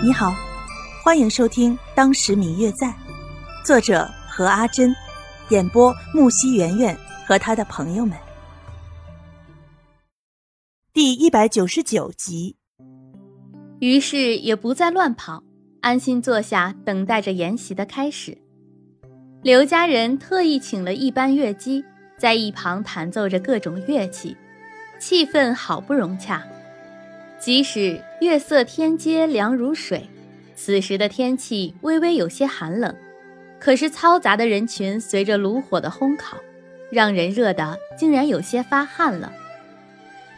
你好，欢迎收听《当时明月在》，作者何阿珍，演播木西圆圆和他的朋友们。第一百九十九集。于是也不再乱跑，安心坐下，等待着筵席的开始。刘家人特意请了一班乐姬，在一旁弹奏着各种乐器，气氛好不融洽。即使月色天阶凉如水，此时的天气微微有些寒冷，可是嘈杂的人群随着炉火的烘烤，让人热得竟然有些发汗了。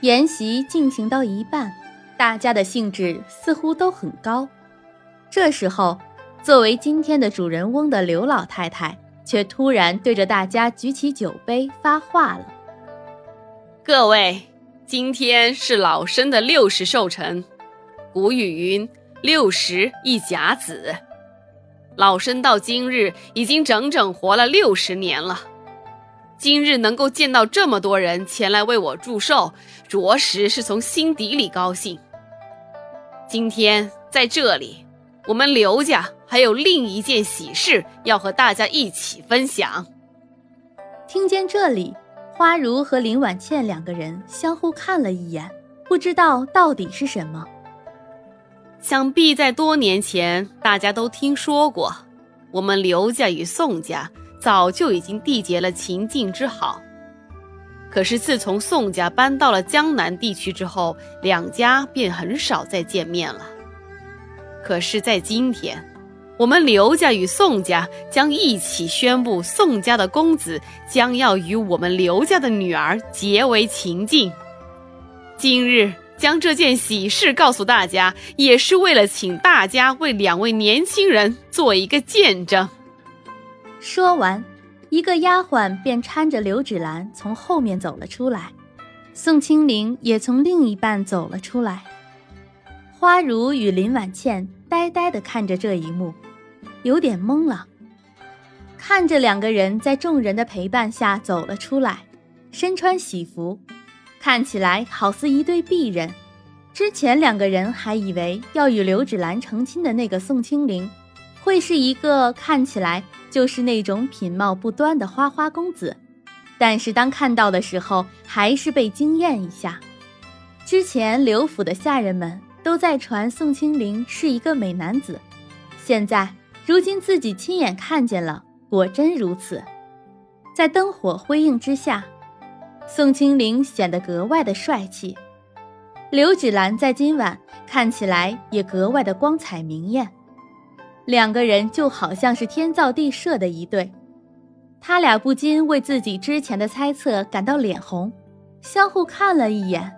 宴席进行到一半，大家的兴致似乎都很高。这时候，作为今天的主人翁的刘老太太却突然对着大家举起酒杯发话了：“各位。”今天是老身的六十寿辰，古语云：“六十一甲子。”老身到今日已经整整活了六十年了，今日能够见到这么多人前来为我祝寿，着实是从心底里高兴。今天在这里，我们刘家还有另一件喜事要和大家一起分享。听见这里。花如和林婉倩两个人相互看了一眼，不知道到底是什么。想必在多年前，大家都听说过，我们刘家与宋家早就已经缔结了秦晋之好。可是自从宋家搬到了江南地区之后，两家便很少再见面了。可是，在今天。我们刘家与宋家将一起宣布，宋家的公子将要与我们刘家的女儿结为秦晋。今日将这件喜事告诉大家，也是为了请大家为两位年轻人做一个见证。说完，一个丫鬟便搀着刘芷兰从后面走了出来，宋清灵也从另一半走了出来。花如与林婉倩呆呆地看着这一幕。有点懵了，看着两个人在众人的陪伴下走了出来，身穿喜服，看起来好似一对璧人。之前两个人还以为要与刘芷兰成亲的那个宋清灵，会是一个看起来就是那种品貌不端的花花公子，但是当看到的时候，还是被惊艳一下。之前刘府的下人们都在传宋清灵是一个美男子，现在。如今自己亲眼看见了，果真如此。在灯火辉映之下，宋清灵显得格外的帅气。刘芷兰在今晚看起来也格外的光彩明艳，两个人就好像是天造地设的一对。他俩不禁为自己之前的猜测感到脸红，相互看了一眼，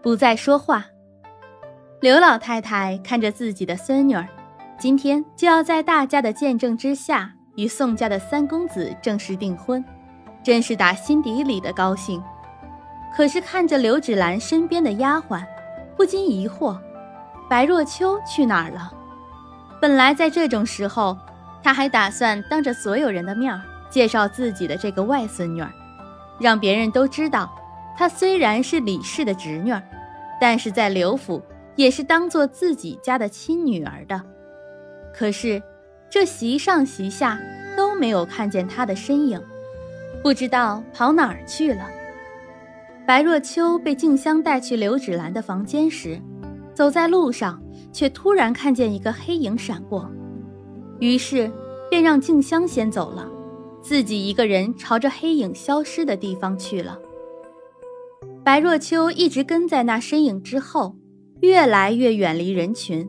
不再说话。刘老太太看着自己的孙女儿。今天就要在大家的见证之下，与宋家的三公子正式订婚，真是打心底里的高兴。可是看着刘芷兰身边的丫鬟，不禁疑惑：白若秋去哪儿了？本来在这种时候，他还打算当着所有人的面介绍自己的这个外孙女儿，让别人都知道，她虽然是李氏的侄女儿，但是在刘府也是当做自己家的亲女儿的。可是，这席上席下都没有看见他的身影，不知道跑哪儿去了。白若秋被静香带去刘芷兰的房间时，走在路上，却突然看见一个黑影闪过，于是便让静香先走了，自己一个人朝着黑影消失的地方去了。白若秋一直跟在那身影之后，越来越远离人群。